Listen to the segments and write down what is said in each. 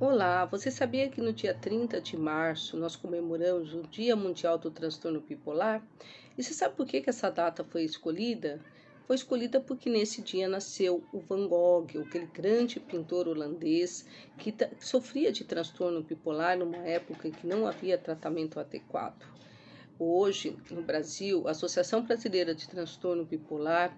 Olá, você sabia que no dia 30 de março nós comemoramos o Dia Mundial do Transtorno Bipolar? E você sabe por que, que essa data foi escolhida? Foi escolhida porque nesse dia nasceu o Van Gogh, aquele grande pintor holandês que sofria de transtorno bipolar numa época em que não havia tratamento adequado. Hoje, no Brasil, a Associação Brasileira de Transtorno Bipolar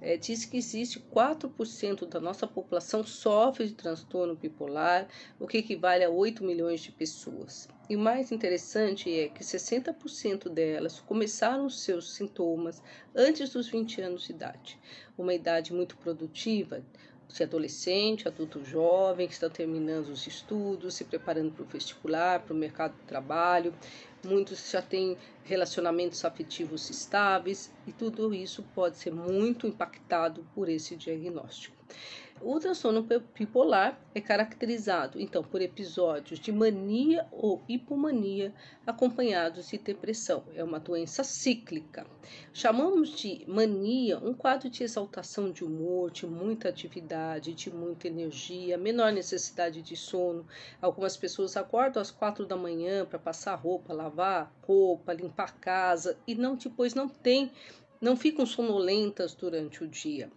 é, diz que existe 4% da nossa população sofre de transtorno bipolar, o que equivale a 8 milhões de pessoas. E o mais interessante é que 60% delas começaram seus sintomas antes dos 20 anos de idade, uma idade muito produtiva, de adolescente, adulto jovem, que estão terminando os estudos, se preparando para o vestibular, para o mercado de trabalho. Muitos já têm relacionamentos afetivos estáveis e tudo isso pode ser muito impactado por esse diagnóstico. O transtorno bipolar é caracterizado, então, por episódios de mania ou hipomania acompanhados de depressão. É uma doença cíclica. Chamamos de mania um quadro de exaltação de humor, de muita atividade, de muita energia, menor necessidade de sono. Algumas pessoas acordam às quatro da manhã para passar roupa, lavar roupa, limpar a casa e não depois não tem não ficam sonolentas durante o dia.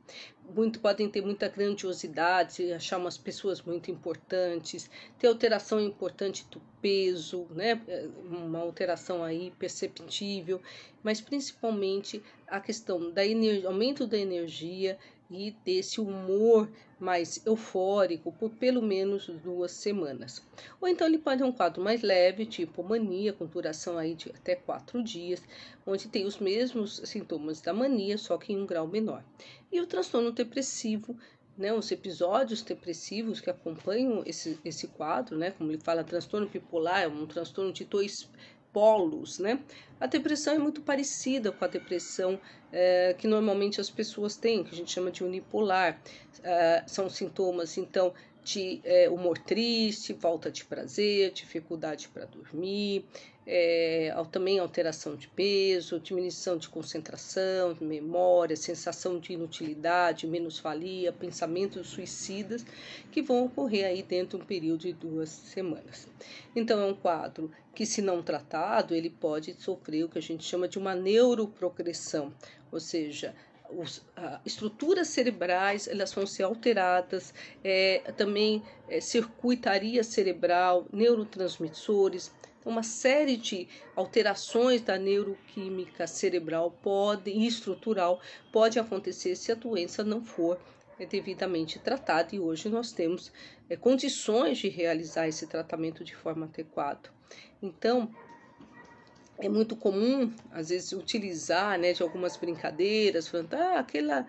Muito, podem ter muita grandiosidade, achar umas pessoas muito importantes, ter alteração importante do peso, né? uma alteração aí perceptível, mas principalmente a questão da aumento da energia e desse humor mais eufórico por pelo menos duas semanas. Ou então ele pode ter um quadro mais leve, tipo mania, com duração aí de até quatro dias, onde tem os mesmos sintomas da mania, só que em um grau menor. E o transtorno depressivo né, os episódios depressivos que acompanham esse, esse quadro, né, como ele fala, transtorno bipolar, é um transtorno de dois polos, né? A depressão é muito parecida com a depressão é, que normalmente as pessoas têm, que a gente chama de unipolar. É, são sintomas, então, de é, humor triste, falta de prazer, dificuldade para dormir, é, também alteração de peso, diminuição de concentração, de memória, sensação de inutilidade, menosvalia, pensamentos suicidas que vão ocorrer aí dentro de um período de duas semanas. Então é um quadro que, se não tratado, ele pode sofrer o que a gente chama de uma neuroprogressão, ou seja, os, estruturas cerebrais elas vão ser alteradas, é, também é, circuitaria cerebral, neurotransmissores, uma série de alterações da neuroquímica cerebral pode, e estrutural pode acontecer se a doença não for é, devidamente tratada e hoje nós temos é, condições de realizar esse tratamento de forma adequada. Então, é muito comum, às vezes, utilizar né, de algumas brincadeiras, falando, ah, aquela.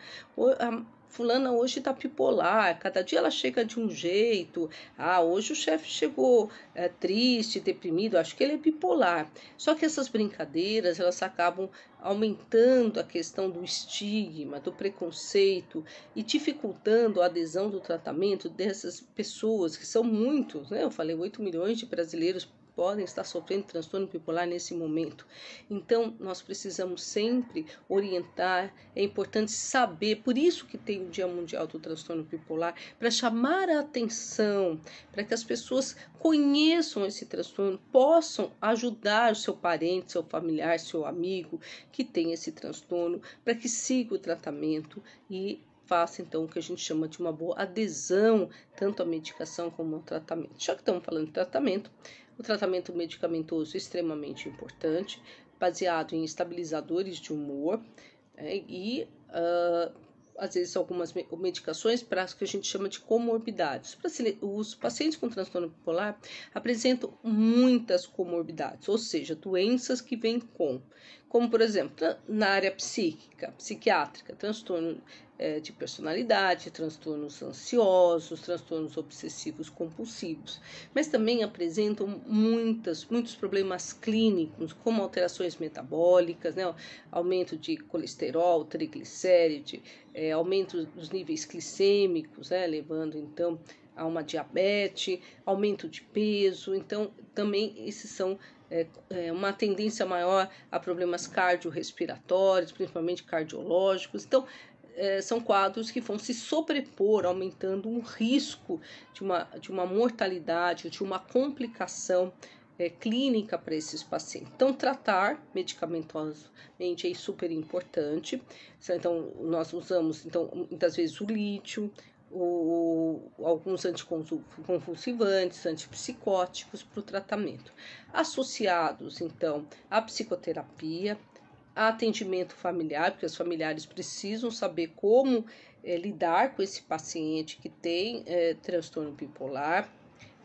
Fulana hoje está bipolar, cada dia ela chega de um jeito. Ah, hoje o chefe chegou é, triste, deprimido, acho que ele é bipolar. Só que essas brincadeiras, elas acabam aumentando a questão do estigma, do preconceito e dificultando a adesão do tratamento dessas pessoas, que são muitos, né? Eu falei 8 milhões de brasileiros podem estar sofrendo transtorno bipolar nesse momento. Então, nós precisamos sempre orientar, é importante saber, por isso que tem o Dia Mundial do Transtorno Bipolar, para chamar a atenção, para que as pessoas conheçam esse transtorno, possam ajudar o seu parente, seu familiar, seu amigo que tem esse transtorno, para que siga o tratamento e faça então o que a gente chama de uma boa adesão tanto à medicação como ao tratamento. Já que estamos falando de tratamento, o tratamento medicamentoso é extremamente importante, baseado em estabilizadores de humor é, e uh, às vezes algumas medicações para o que a gente chama de comorbidades. Os pacientes com transtorno bipolar apresentam muitas comorbidades, ou seja, doenças que vêm com, como por exemplo, na área psíquica, psiquiátrica, transtorno é, de personalidade, transtornos ansiosos, transtornos obsessivos compulsivos, mas também apresentam muitas, muitos problemas clínicos, como alterações metabólicas, né, aumento de colesterol, triglicéride, é, aumento dos níveis glicêmicos, né, levando então a uma diabetes, aumento de peso, então também esses são é, é, uma tendência maior a problemas cardiorrespiratórios, principalmente cardiológicos. Então, é, são quadros que vão se sobrepor, aumentando um risco de uma, de uma mortalidade, de uma complicação é, clínica para esses pacientes. Então, tratar medicamentosamente é super importante. Então, nós usamos, então, muitas vezes o lítio, o, alguns anticonvulsivantes, antipsicóticos para o tratamento. Associados, então, à psicoterapia, a atendimento familiar, porque os familiares precisam saber como é, lidar com esse paciente que tem é, transtorno bipolar,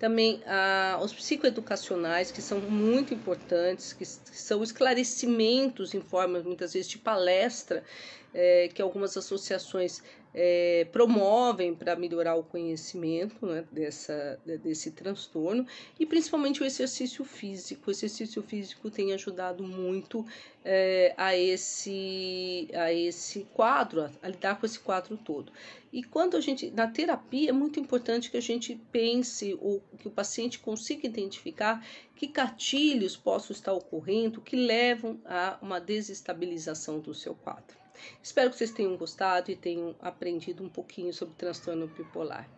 também ah, os psicoeducacionais, que são muito importantes, que, são esclarecimentos em forma, muitas vezes, de palestra, é, que algumas associações é, promovem para melhorar o conhecimento né, dessa, desse transtorno e principalmente o exercício físico. O exercício físico tem ajudado muito é, a, esse, a esse quadro, a, lidar com esse quadro todo. E quando a gente, na terapia, é muito importante que a gente pense, ou que o paciente consiga identificar que gatilhos possam estar ocorrendo que levam a uma desestabilização do seu quadro. Espero que vocês tenham gostado e tenham aprendido um pouquinho sobre transtorno bipolar.